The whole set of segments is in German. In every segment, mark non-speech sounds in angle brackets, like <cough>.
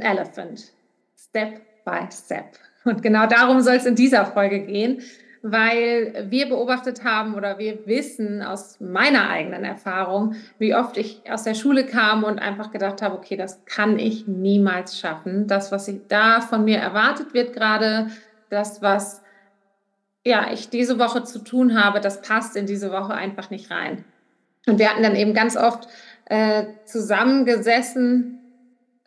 An Elephant. Step by Step. Und genau darum soll es in dieser Folge gehen, weil wir beobachtet haben oder wir wissen aus meiner eigenen Erfahrung, wie oft ich aus der Schule kam und einfach gedacht habe, okay, das kann ich niemals schaffen. Das, was ich da von mir erwartet wird gerade, das, was ja, ich diese Woche zu tun habe, das passt in diese Woche einfach nicht rein. Und wir hatten dann eben ganz oft äh, zusammengesessen,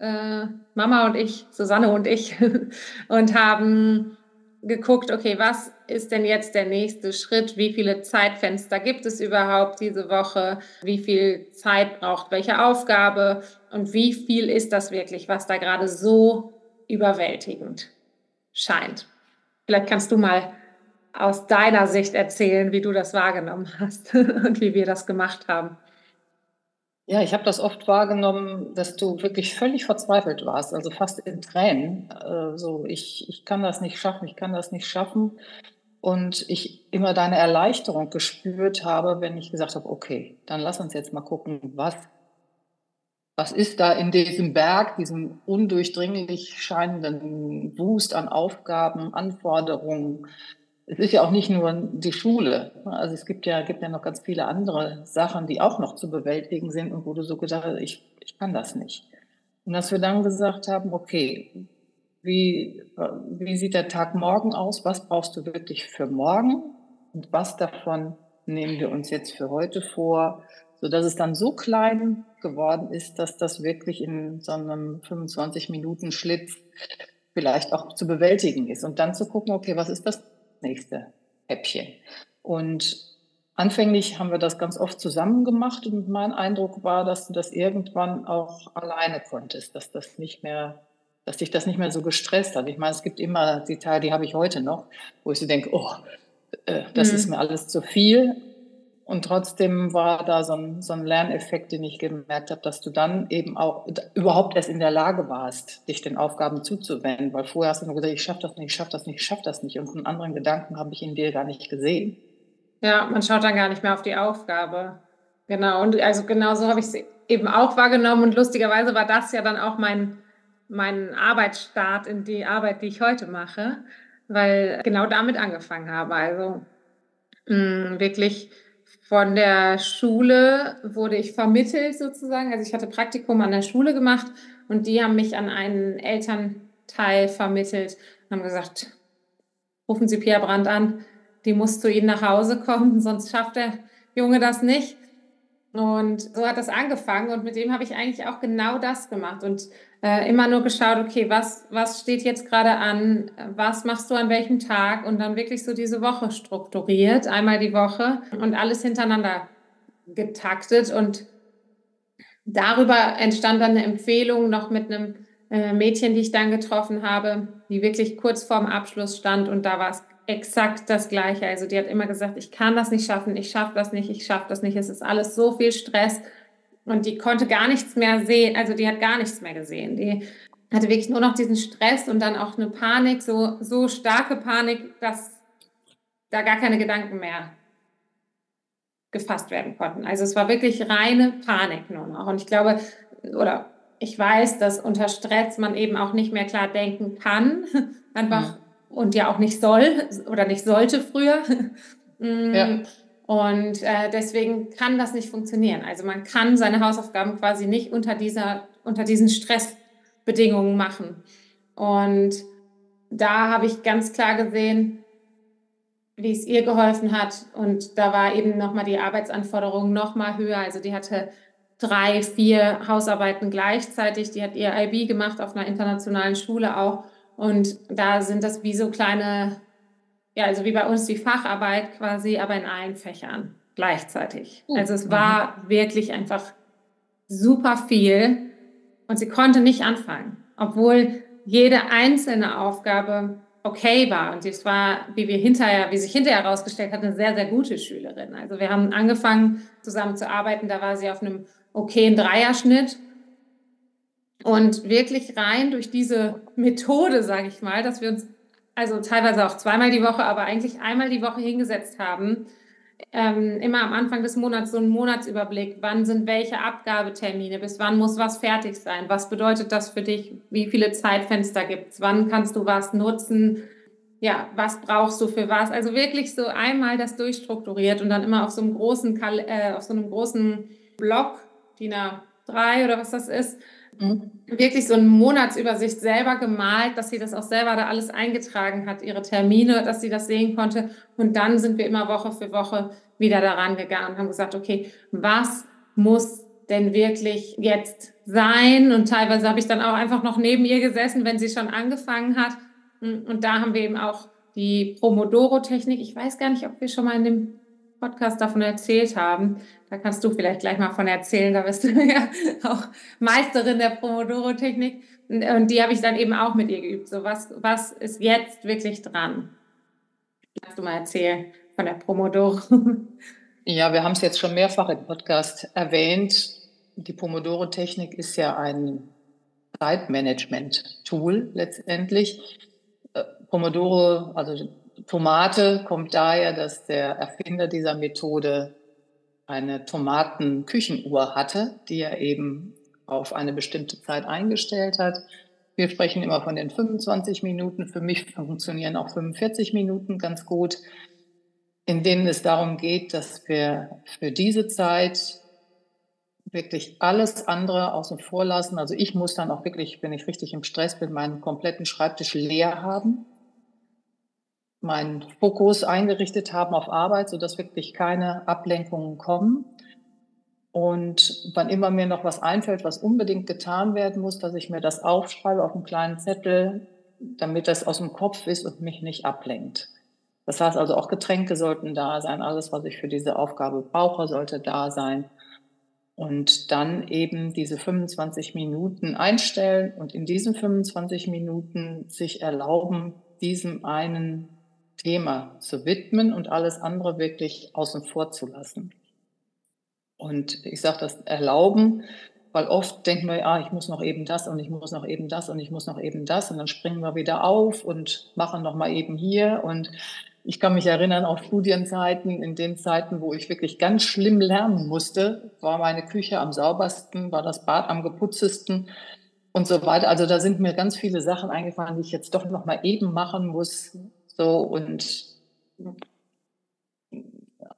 äh, Mama und ich, Susanne und ich, <laughs> und haben geguckt, okay, was ist denn jetzt der nächste Schritt? Wie viele Zeitfenster gibt es überhaupt diese Woche? Wie viel Zeit braucht welche Aufgabe? Und wie viel ist das wirklich, was da gerade so überwältigend scheint? Vielleicht kannst du mal aus deiner Sicht erzählen, wie du das wahrgenommen hast <laughs> und wie wir das gemacht haben. Ja, ich habe das oft wahrgenommen, dass du wirklich völlig verzweifelt warst, also fast in Tränen. Äh, so, ich, ich kann das nicht schaffen, ich kann das nicht schaffen. Und ich immer deine Erleichterung gespürt habe, wenn ich gesagt habe, okay, dann lass uns jetzt mal gucken, was, was ist da in diesem Berg, diesem undurchdringlich scheinenden Wust an Aufgaben, Anforderungen, es ist ja auch nicht nur die Schule. Also es gibt ja, gibt ja noch ganz viele andere Sachen, die auch noch zu bewältigen sind und wo du so gedacht hast, ich, ich kann das nicht. Und dass wir dann gesagt haben, okay, wie, wie sieht der Tag morgen aus? Was brauchst du wirklich für morgen? Und was davon nehmen wir uns jetzt für heute vor? So dass es dann so klein geworden ist, dass das wirklich in so einem 25 Minuten Schlitz vielleicht auch zu bewältigen ist. Und dann zu gucken, okay, was ist das nächste Häppchen. Und anfänglich haben wir das ganz oft zusammen gemacht und mein Eindruck war, dass du das irgendwann auch alleine konntest, dass das nicht mehr, dass dich das nicht mehr so gestresst hat. Ich meine, es gibt immer die Teile, die habe ich heute noch, wo ich so denke, oh, äh, das mhm. ist mir alles zu viel. Und trotzdem war da so ein, so ein Lerneffekt, den ich gemerkt habe, dass du dann eben auch überhaupt erst in der Lage warst, dich den Aufgaben zuzuwenden. Weil vorher hast du nur gesagt, ich schaffe das nicht, ich schaffe das nicht, ich schaffe das nicht. Und einen anderen Gedanken habe ich in dir gar nicht gesehen. Ja, man schaut dann gar nicht mehr auf die Aufgabe. Genau. Und also genau so habe ich es eben auch wahrgenommen. Und lustigerweise war das ja dann auch mein, mein Arbeitsstart in die Arbeit, die ich heute mache, weil genau damit angefangen habe. Also mh, mm, wirklich von der Schule wurde ich vermittelt sozusagen. Also ich hatte Praktikum an der Schule gemacht und die haben mich an einen Elternteil vermittelt und haben gesagt, rufen Sie Pia Brandt an, die muss zu Ihnen nach Hause kommen, <laughs> sonst schafft der Junge das nicht. Und so hat das angefangen und mit dem habe ich eigentlich auch genau das gemacht und äh, immer nur geschaut, okay, was, was steht jetzt gerade an, was machst du an welchem Tag und dann wirklich so diese Woche strukturiert, einmal die Woche und alles hintereinander getaktet und darüber entstand dann eine Empfehlung noch mit einem äh, Mädchen, die ich dann getroffen habe, die wirklich kurz vorm Abschluss stand und da war es exakt das Gleiche. Also die hat immer gesagt, ich kann das nicht schaffen, ich schaffe das nicht, ich schaffe das nicht, es ist alles so viel Stress. Und die konnte gar nichts mehr sehen, also die hat gar nichts mehr gesehen. Die hatte wirklich nur noch diesen Stress und dann auch eine Panik, so, so starke Panik, dass da gar keine Gedanken mehr gefasst werden konnten. Also es war wirklich reine Panik nur noch. Und ich glaube, oder ich weiß, dass unter Stress man eben auch nicht mehr klar denken kann. <laughs> Einfach und ja auch nicht soll oder nicht sollte früher. <laughs> Mm. ja. Und äh, deswegen kann das nicht funktionieren. Also man kann seine Hausaufgaben quasi nicht unter, dieser, unter diesen Stressbedingungen machen. Und da habe ich ganz klar gesehen, wie es ihr geholfen hat. Und da war eben nochmal die Arbeitsanforderung nochmal höher. Also die hatte drei, vier Hausarbeiten gleichzeitig. Die hat ihr IB gemacht auf einer internationalen Schule auch. Und da sind das wie so kleine, ja, also wie bei uns die Facharbeit quasi, aber in allen Fächern gleichzeitig. Oh, also es war mhm. wirklich einfach super viel und sie konnte nicht anfangen, obwohl jede einzelne Aufgabe okay war. Und es war, wie wir hinterher, wie sich hinterher herausgestellt hat, eine sehr, sehr gute Schülerin. Also wir haben angefangen zusammen zu arbeiten, da war sie auf einem okayen Dreierschnitt und wirklich rein durch diese Methode, sage ich mal, dass wir uns also teilweise auch zweimal die Woche, aber eigentlich einmal die Woche hingesetzt haben, ähm, immer am Anfang des Monats so einen Monatsüberblick. Wann sind welche Abgabetermine? Bis wann muss was fertig sein? Was bedeutet das für dich? Wie viele Zeitfenster gibt es? Wann kannst du was nutzen? Ja, was brauchst du für was? Also wirklich so einmal das durchstrukturiert und dann immer auf so einem großen, äh, auf so einem großen Block, DIN A3 oder was das ist, Mhm. wirklich so eine Monatsübersicht selber gemalt, dass sie das auch selber da alles eingetragen hat, ihre Termine, dass sie das sehen konnte. Und dann sind wir immer Woche für Woche wieder daran gegangen und haben gesagt, okay, was muss denn wirklich jetzt sein? Und teilweise habe ich dann auch einfach noch neben ihr gesessen, wenn sie schon angefangen hat. Und da haben wir eben auch die Promodoro-Technik. Ich weiß gar nicht, ob wir schon mal in dem Podcast davon erzählt haben. Da kannst du vielleicht gleich mal von erzählen. Da bist du <laughs> ja auch Meisterin der Pomodoro-Technik. Und die habe ich dann eben auch mit ihr geübt. So, was, was ist jetzt wirklich dran? Kannst du mal erzählen von der Pomodoro? <laughs> Ja, wir haben es jetzt schon mehrfach im Podcast erwähnt. Die Pomodoro-Technik ist ja ein Zeitmanagement-Tool letztendlich. Äh, Pomodoro, also Tomate kommt daher, dass der Erfinder dieser Methode eine Tomatenküchenuhr hatte, die er eben auf eine bestimmte Zeit eingestellt hat. Wir sprechen immer von den 25 Minuten. Für mich funktionieren auch 45 Minuten ganz gut, in denen es darum geht, dass wir für diese Zeit wirklich alles andere außen vor lassen. Also ich muss dann auch wirklich, wenn ich richtig im Stress bin, meinen kompletten Schreibtisch leer haben meinen Fokus eingerichtet haben auf Arbeit, sodass wirklich keine Ablenkungen kommen. Und wann immer mir noch was einfällt, was unbedingt getan werden muss, dass ich mir das aufschreibe auf einem kleinen Zettel, damit das aus dem Kopf ist und mich nicht ablenkt. Das heißt also auch Getränke sollten da sein, alles, was ich für diese Aufgabe brauche, sollte da sein. Und dann eben diese 25 Minuten einstellen und in diesen 25 Minuten sich erlauben, diesem einen Thema zu widmen und alles andere wirklich außen vor zu lassen. Und ich sage das erlauben, weil oft denken wir, ah, ich muss noch eben das und ich muss noch eben das und ich muss noch eben das und dann springen wir wieder auf und machen noch mal eben hier und ich kann mich erinnern auf Studienzeiten, in den Zeiten, wo ich wirklich ganz schlimm lernen musste, war meine Küche am saubersten, war das Bad am geputztesten und so weiter. Also da sind mir ganz viele Sachen eingefallen, die ich jetzt doch noch mal eben machen muss, so und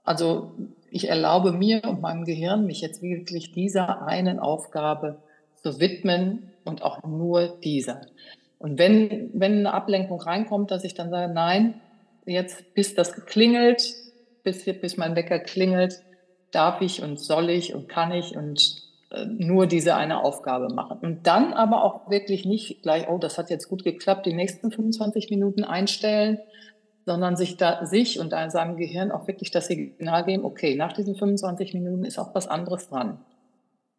also ich erlaube mir und meinem Gehirn, mich jetzt wirklich dieser einen Aufgabe zu widmen und auch nur dieser. Und wenn, wenn eine Ablenkung reinkommt, dass ich dann sage, nein, jetzt bis das klingelt, bis, bis mein Wecker klingelt, darf ich und soll ich und kann ich und nur diese eine Aufgabe machen. Und dann aber auch wirklich nicht gleich, oh, das hat jetzt gut geklappt, die nächsten 25 Minuten einstellen, sondern sich da sich und seinem Gehirn auch wirklich das Signal geben, okay, nach diesen 25 Minuten ist auch was anderes dran.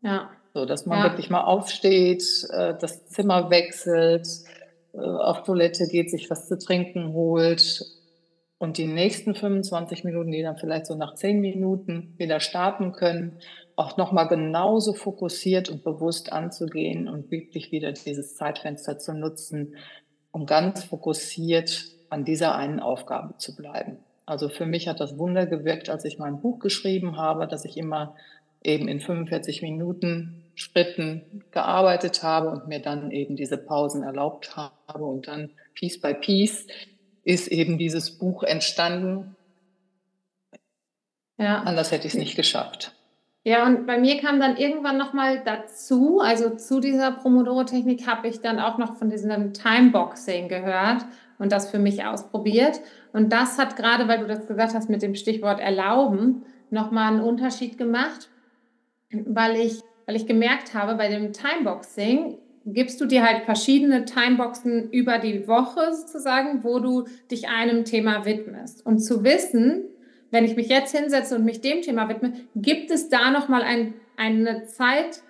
Ja. So, dass man ja. wirklich mal aufsteht, äh, das Zimmer wechselt, äh, auf Toilette geht, sich was zu trinken holt und die nächsten 25 Minuten, die dann vielleicht so nach 10 Minuten wieder starten können, auch nochmal genauso fokussiert und bewusst anzugehen und wirklich wieder dieses Zeitfenster zu nutzen, um ganz fokussiert an dieser einen Aufgabe zu bleiben. Also für mich hat das Wunder gewirkt, als ich mein Buch geschrieben habe, dass ich immer eben in 45 Minuten Schritten gearbeitet habe und mir dann eben diese Pausen erlaubt habe. Und dann Piece by Piece ist eben dieses Buch entstanden. Ja. Anders hätte ich es nicht geschafft. Ja, und bei mir kam dann irgendwann nochmal dazu, also zu dieser Promodoro-Technik habe ich dann auch noch von diesem Timeboxing gehört und das für mich ausprobiert. Und das hat gerade, weil du das gesagt hast mit dem Stichwort erlauben, nochmal einen Unterschied gemacht, weil ich, weil ich gemerkt habe, bei dem Timeboxing gibst du dir halt verschiedene Timeboxen über die Woche sozusagen, wo du dich einem Thema widmest. Und zu wissen, wenn ich mich jetzt hinsetze und mich dem Thema widme, gibt es da nochmal ein, eine Zeit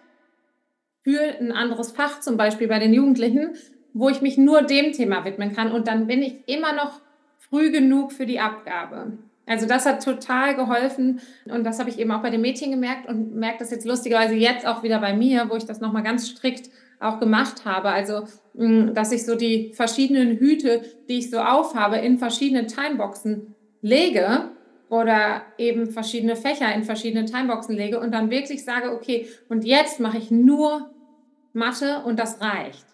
für ein anderes Fach, zum Beispiel bei den Jugendlichen, wo ich mich nur dem Thema widmen kann und dann bin ich immer noch früh genug für die Abgabe. Also das hat total geholfen und das habe ich eben auch bei den Mädchen gemerkt und merke das jetzt lustigerweise jetzt auch wieder bei mir, wo ich das nochmal ganz strikt auch gemacht habe. Also, mm, dass ich so die verschiedenen Hüte, die ich so aufhabe, in verschiedene Timeboxen lege oder eben verschiedene Fächer in verschiedene Timeboxen lege und dann wirklich sage, okay, und jetzt mache ich nur Mathe und das reicht.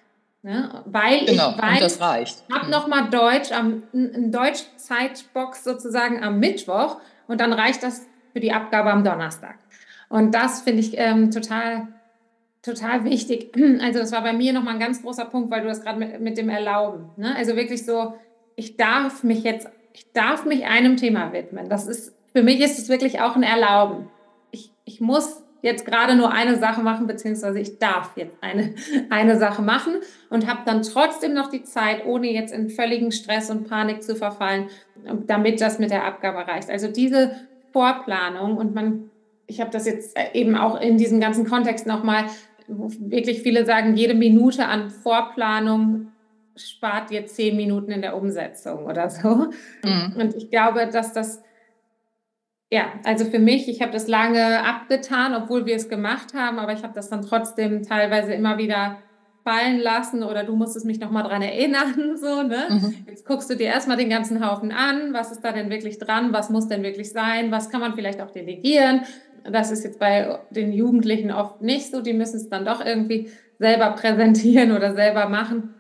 Ne? Weil genau, ich weiß, das reicht. habe mhm. nochmal Deutsch, am, ein Deutsch-Zeitbox sozusagen am Mittwoch und dann reicht das für die Abgabe am Donnerstag. Und das finde ich ähm, total, total wichtig. <clears throat> Also das war bei mir nochmal ein ganz großer Punkt, weil du das gerade mit, mit dem Erlauben. Ne? Also wirklich so, ich darf mich jetzt ich darf mich einem Thema widmen. Das ist, für mich ist es wirklich auch ein Erlauben. Ich, ich muss jetzt gerade nur eine Sache machen, beziehungsweise ich darf jetzt eine, <laughs> eine Sache machen und habe dann trotzdem noch die Zeit, ohne jetzt in völligen Stress und Panik zu verfallen, damit das mit der Abgabe reicht. Also diese Vorplanung und man, ich habe das jetzt eben auch in diesem ganzen Kontext nochmal, wirklich viele sagen, jede Minute an Vorplanung spart dir zehn Minuten in der Umsetzung oder so. Mhm. Und ich glaube, dass das, ja, also für mich, ich habe das lange abgetan, obwohl wir es gemacht haben, aber ich habe das dann trotzdem teilweise immer wieder fallen lassen oder du musstest mich nochmal dran erinnern. <laughs> So, ne? Mhm. Jetzt guckst du dir erstmal den ganzen Haufen an, was ist da denn wirklich dran, was muss denn wirklich sein, was kann man vielleicht auch delegieren. Das ist jetzt bei den Jugendlichen oft nicht so, die müssen es dann doch irgendwie selber präsentieren oder selber machen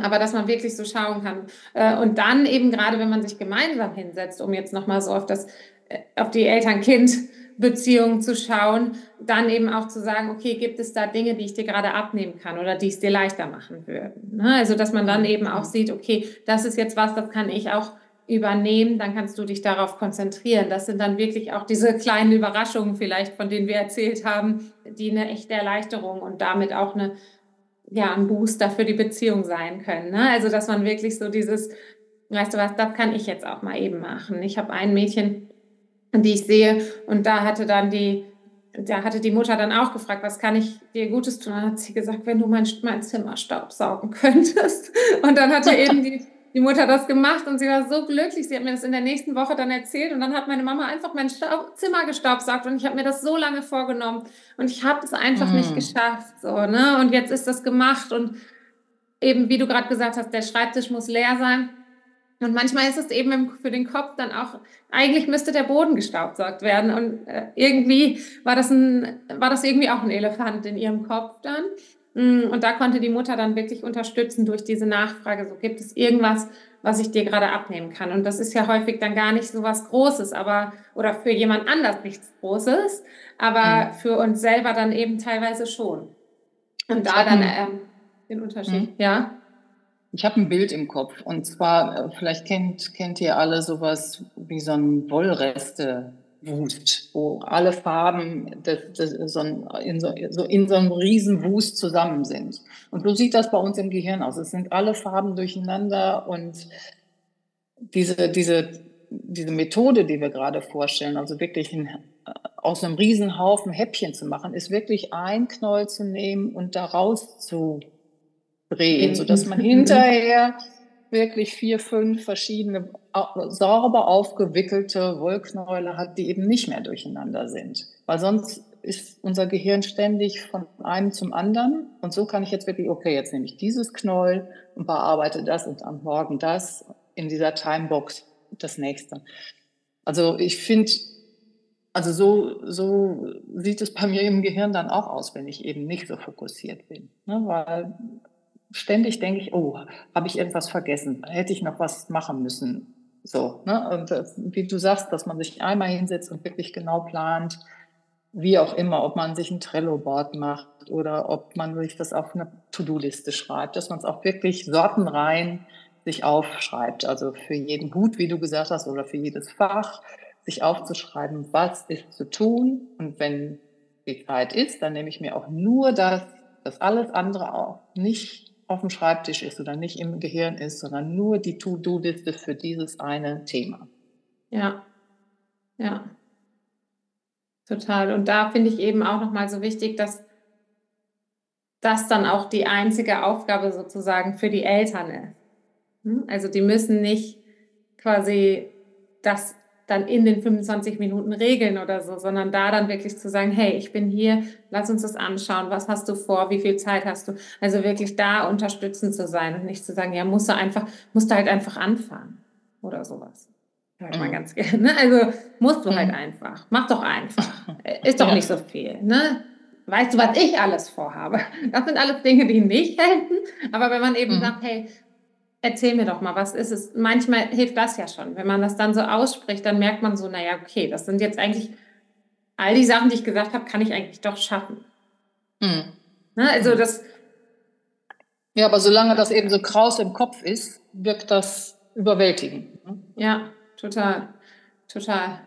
aber dass man wirklich so schauen kann. Äh, und dann eben gerade, wenn man sich gemeinsam hinsetzt, um jetzt nochmal so auf das, äh, auf die Eltern-Kind-Beziehung zu schauen, dann eben auch zu sagen, okay, gibt es da Dinge, die ich dir gerade abnehmen kann oder die es dir leichter machen würden? Ne? Also, dass man dann eben auch sieht, okay, das ist jetzt was, das kann ich auch übernehmen, dann kannst du dich darauf konzentrieren. Das sind dann wirklich auch diese kleinen Überraschungen vielleicht, von denen wir erzählt haben, die eine echte Erleichterung und damit auch eine ja, ein Booster für die Beziehung sein können. Ne? Also, dass man wirklich so dieses, weißt du was, das kann ich jetzt auch mal eben machen. Ich habe ein Mädchen, die ich sehe, und da hatte dann die, da hatte die Mutter dann auch gefragt, was kann ich dir Gutes tun? Dann hat sie gesagt, wenn du mein, mein Zimmer staubsaugen <laughs> könntest. Und dann hatte <laughs> eben die, die Mutter das gemacht und sie war so glücklich. Sie hat mir das in der nächsten Woche dann erzählt und dann hat meine Mama einfach mein Staub Zimmer gestaubsaugt und ich habe mir das so lange vorgenommen und ich habe es einfach mm. nicht geschafft. So, ne? Und jetzt ist das gemacht und eben, wie du gerade gesagt hast, der Schreibtisch muss leer sein. Und manchmal ist es eben für den Kopf dann auch, eigentlich müsste der Boden gestaubsaugt werden. Und äh, irgendwie war das, ein, war das irgendwie auch ein Elefant in ihrem Kopf dann. Mm, und da konnte die Mutter dann wirklich unterstützen durch diese Nachfrage, so gibt es irgendwas, was ich dir gerade abnehmen kann. Und das ist ja häufig dann gar nicht so was Großes, aber oder für jemand anders nichts Großes, aber mhm. für uns selber dann eben teilweise schon. Und da dann ähm, den Unterschied, mhm. ja. Ich habe ein Bild im Kopf und zwar, äh, vielleicht kennt, kennt ihr alle sowas wie so ein Wollreste Wust, wo alle Farben des, des, so in, so, in so einem riesen Wust zusammen sind. Und so sieht das bei uns im Gehirn aus. Es sind alle Farben durcheinander und diese, diese, diese Methode, die wir gerade vorstellen, also wirklich ein, aus einem riesen Haufen Häppchen zu machen, ist wirklich ein Knäuel zu nehmen und daraus zu drehen, sodass man hinterher wirklich vier, fünf verschiedene sauber aufgewickelte Wollknäule hat, die eben nicht mehr durcheinander sind. Weil sonst ist unser Gehirn ständig von einem zum anderen. Und so kann ich jetzt wirklich, okay, jetzt nehme ich dieses Knäuel und bearbeite das und am Morgen das in dieser Timebox das nächste. Also ich finde, also so, so sieht es bei mir im Gehirn dann auch aus, wenn ich eben nicht so fokussiert bin. Ne? Weil ständig denke ich, oh, habe ich irgendwas vergessen? Hätte ich noch was machen müssen? So, ne? Und das, wie du sagst, dass man sich einmal hinsetzt und wirklich genau plant, wie auch immer, ob man sich ein Trello-Board macht oder ob man sich das auf eine To-Do-Liste schreibt, dass man es auch wirklich sortenrein sich aufschreibt. Also für jeden Hut, wie du gesagt hast, oder für jedes Fach, sich aufzuschreiben, was ist zu tun. Und wenn die Zeit ist, dann nehme ich mir auch nur das, das alles andere auch nicht auf dem Schreibtisch ist oder nicht im Gehirn ist, sondern nur die To-Do-Liste für dieses eine Thema. Ja, ja, total. Und da finde ich eben auch nochmal so wichtig, dass das dann auch die einzige Aufgabe sozusagen für die Eltern ist. Hm? Also die müssen nicht quasi das dann in den 25 Minuten regeln oder so, sondern da dann wirklich zu sagen, hey, ich bin hier, lass uns das anschauen, was hast du vor, wie viel Zeit hast du? Also wirklich da unterstützend zu sein und nicht zu sagen, ja, musst du einfach, musst du halt einfach anfangen oder sowas. Hört man mhm. ganz gerne. Also musst du halt mhm. einfach. Mach doch einfach. <laughs> Ist doch ja. nicht so viel. Ne? Weißt du, was ich alles vorhabe? Das sind alles Dinge, die nicht helfen. Aber wenn man eben mhm. sagt, hey, erzähl mir doch mal, was ist es? Manchmal hilft das ja schon. Wenn man das dann so ausspricht, dann merkt man so, naja, okay, das sind jetzt eigentlich all die Sachen, die ich gesagt habe, kann ich eigentlich doch schaffen. Mhm. Ne? Also mhm. das. Ja, aber solange das eben so kraus im Kopf ist, wirkt das überwältigend. Ne? Ja, total, total.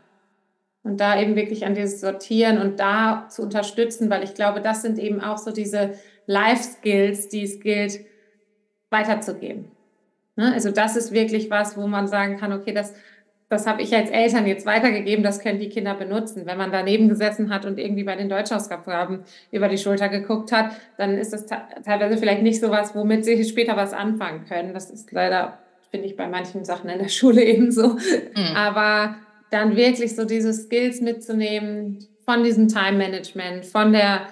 Und da eben wirklich an dieses Sortieren und da zu unterstützen, weil ich glaube, das sind eben auch so diese Life-Skills, die es gilt weiterzugeben. Ne? Also das ist wirklich was, wo man sagen kann, okay, das, das habe ich als Eltern jetzt weitergegeben, das können die Kinder benutzen. Wenn man daneben gesessen hat und irgendwie bei den Deutschausgaben über die Schulter geguckt hat, dann ist das teilweise vielleicht nicht so was, womit sie später was anfangen können. Das ist leider, finde ich, bei manchen Sachen in der <laughs> Schule ebenso. Mhm. Aber dann wirklich so diese Skills mitzunehmen von diesem Time Management, von der,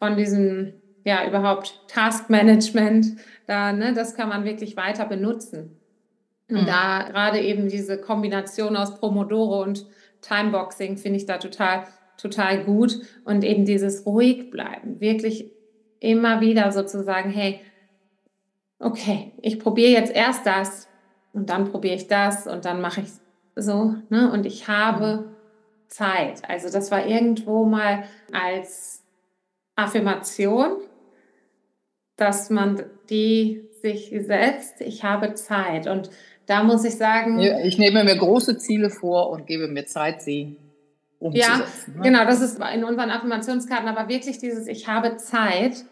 von diesem, ja, überhaupt Task Management, da, ne, das kann man wirklich weiter benutzen. Und mhm. da gerade eben diese Kombination aus Promodoro und Timeboxing finde ich da total, total gut. Und eben dieses ruhig bleiben, wirklich immer wieder sozusagen, hey, okay, ich probiere jetzt erst das und dann probiere ich das und dann mache ich so, ne? Und ich habe mhm. Zeit. Also das war irgendwo mal als Affirmation, dass man die sich setzt, ich habe Zeit. Und da muss ich sagen. Ich nehme mir große Ziele vor und gebe mir Zeit, sie umzusetzen. Ja, ne? genau, das ist in unseren Affirmationskarten, aber wirklich dieses Ich habe Zeit.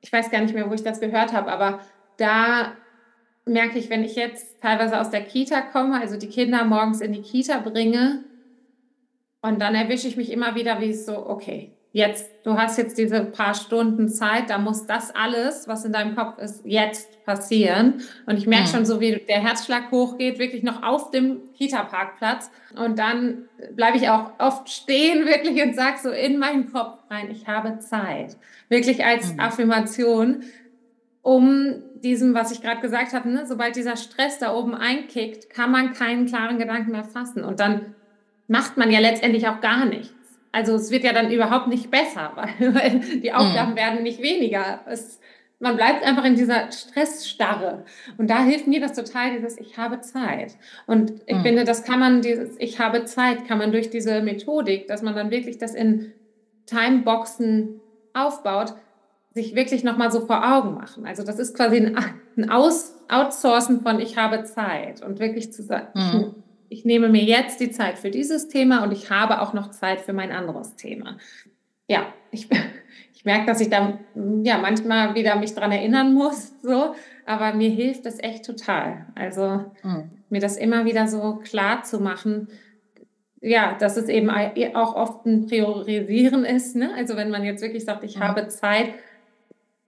Ich weiß gar nicht mehr, wo ich das gehört habe, aber da merke ich, wenn ich jetzt teilweise aus der Kita komme, also die Kinder morgens in die Kita bringe, und dann erwische ich mich immer wieder, wie es so, okay, jetzt, du hast jetzt diese paar Stunden Zeit, da muss das alles, was in deinem Kopf ist, jetzt passieren. Und ich merke mhm. schon so, wie der Herzschlag hochgeht, wirklich noch auf dem Kita-Parkplatz. Und dann bleibe ich auch oft stehen, <laughs> wirklich, und sage so in meinen Kopf rein, ich habe Zeit. Wirklich als mhm. Affirmation, um diesem, was ich gerade gesagt habe, ne, sobald dieser Stress da oben einkickt, kann man keinen klaren Gedanken mehr fassen. Und dann macht man ja letztendlich auch gar nichts. Also es wird ja dann überhaupt nicht besser, <laughs> weil die Aufgaben mhm. werden nicht weniger. Es, man bleibt einfach in dieser Stressstarre. Und da hilft mir das total, dieses Ich habe Zeit. Und ich mhm. finde, das kann man, dieses Ich habe Zeit, kann man durch diese Methodik, dass man dann wirklich das in Timeboxen aufbaut, sich wirklich nochmal so vor Augen machen. Also das ist quasi ein, ein Aus, Outsourcen von ich habe Zeit und wirklich zu sagen, mhm. Ich, nehme mir jetzt die Zeit für dieses Thema und ich habe auch noch Zeit für mein anderes Thema. Ja, ich, <laughs> ich merke, dass ich da ja manchmal wieder mich dran erinnern muss, so, aber mir hilft das echt total. Also mhm. mir das immer wieder so klar zu machen, ja, dass es eben auch oft ein Priorisieren ist. Ne? Also wenn man jetzt wirklich sagt, ich mhm. habe Zeit,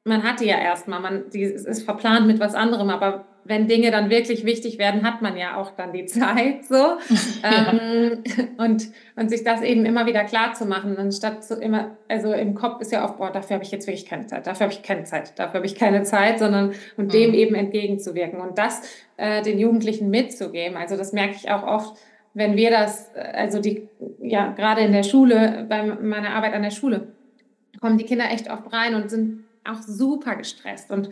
man hat die ja erstmal, man die ist verplant mit was anderem, aber wenn Dinge dann wirklich wichtig werden, hat man ja auch dann die <laughs> Zeit so ja. ähm, und und sich das eben immer wieder klar zu machen, anstatt so immer, also im Kopf ist ja oft, boah, dafür habe ich jetzt wirklich keine Zeit, dafür habe ich keine Zeit, dafür habe ich keine Zeit, sondern und mhm. dem eben entgegenzuwirken und das äh, den Jugendlichen mitzugeben. Also das merke ich auch oft, wenn wir das, also die, ja gerade in der Schule, bei meiner Arbeit an der Schule, kommen die Kinder echt oft rein und sind auch super gestresst und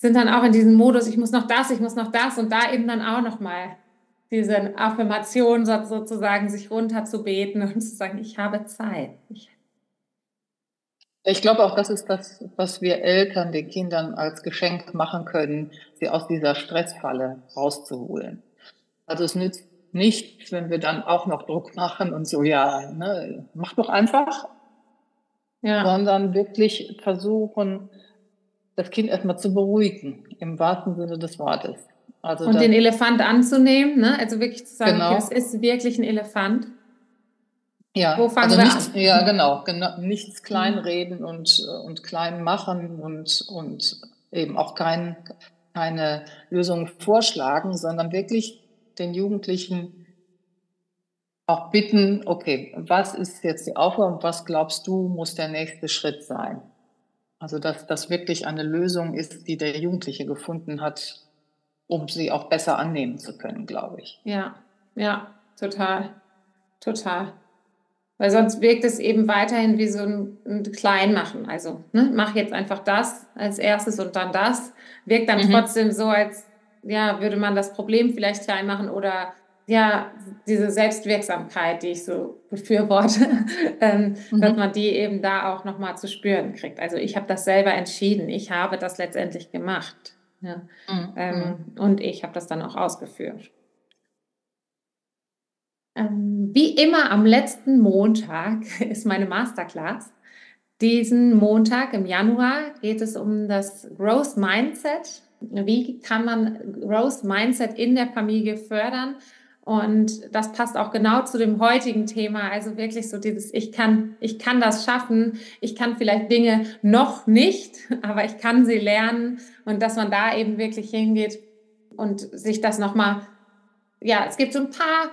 sind dann auch in diesem Modus, ich muss noch das, ich muss noch das und da eben dann auch nochmal diese Affirmation sozusagen sich runterzubeten und zu sagen, ich habe Zeit. Ich, ich glaube auch, das ist das, was wir Eltern den Kindern als Geschenk machen können, sie aus dieser Stressfalle rauszuholen. Also es nützt nichts, wenn wir dann auch noch Druck machen und so, ja, ne, mach doch einfach, ja. sondern wirklich versuchen, das Kind erstmal zu beruhigen, im wahrsten Sinne des Wortes. Also und den Elefant anzunehmen, ne? also wirklich zu sagen, genau. es ist wirklich ein Elefant. Ja, Wo fangen also wir nichts, an? ja genau, genau, nichts kleinreden und, und klein machen und, und eben auch kein, keine Lösung vorschlagen, sondern wirklich den Jugendlichen auch bitten, okay, was ist jetzt die Aufgabe und was glaubst du, muss der nächste Schritt sein? Also, dass das wirklich eine Lösung ist, die der Jugendliche gefunden hat, um sie auch besser annehmen zu können, glaube ich. Ja, ja, total. Total. Weil sonst wirkt es eben weiterhin wie so ein, ein Kleinmachen. Also, ne, mach jetzt einfach das als erstes und dann das. Wirkt dann mhm. trotzdem so, als ja, würde man das Problem vielleicht klein machen oder ja, diese Selbstwirksamkeit, die ich so befürworte, <laughs> ähm, mhm. dass man die eben da auch nochmal zu spüren kriegt. Also ich habe das selber entschieden, ich habe das letztendlich gemacht. Ja. Mhm. Ähm, und ich habe das dann auch ausgeführt. Ähm, wie immer am letzten Montag <laughs> ist meine Masterclass. Diesen Montag im Januar geht es um das Growth Mindset. Wie kann man Growth Mindset in der Familie fördern? Und das passt auch genau zu dem heutigen Thema. Also wirklich so dieses, ich kann, ich kann das schaffen. Ich kann vielleicht Dinge noch nicht, <laughs> aber ich kann sie lernen. Und dass man da eben wirklich hingeht und sich das nochmal, ja, es gibt so ein paar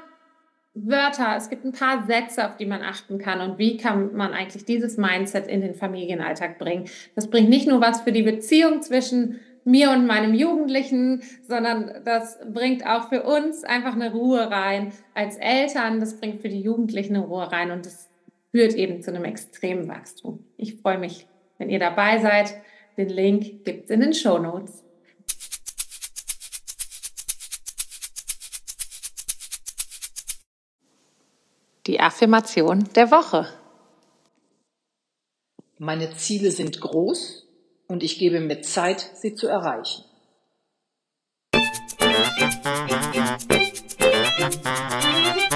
Wörter, es gibt ein paar Sätze, auf die man achten kann und wie kann man eigentlich dieses Mindset in den Familienalltag bringen. Das bringt nicht nur was für die Beziehung zwischen mir und meinem Jugendlichen, sondern das bringt auch für uns einfach eine Ruhe rein als Eltern. Das bringt für die Jugendlichen eine Ruhe rein und das führt eben zu einem extremen Wachstum. Ich freue mich, wenn ihr dabei seid. Den Link gibt es in den Show Notes. Die Affirmation der Woche. Meine Ziele sind groß und ich gebe mir Zeit, sie zu erreichen. Musik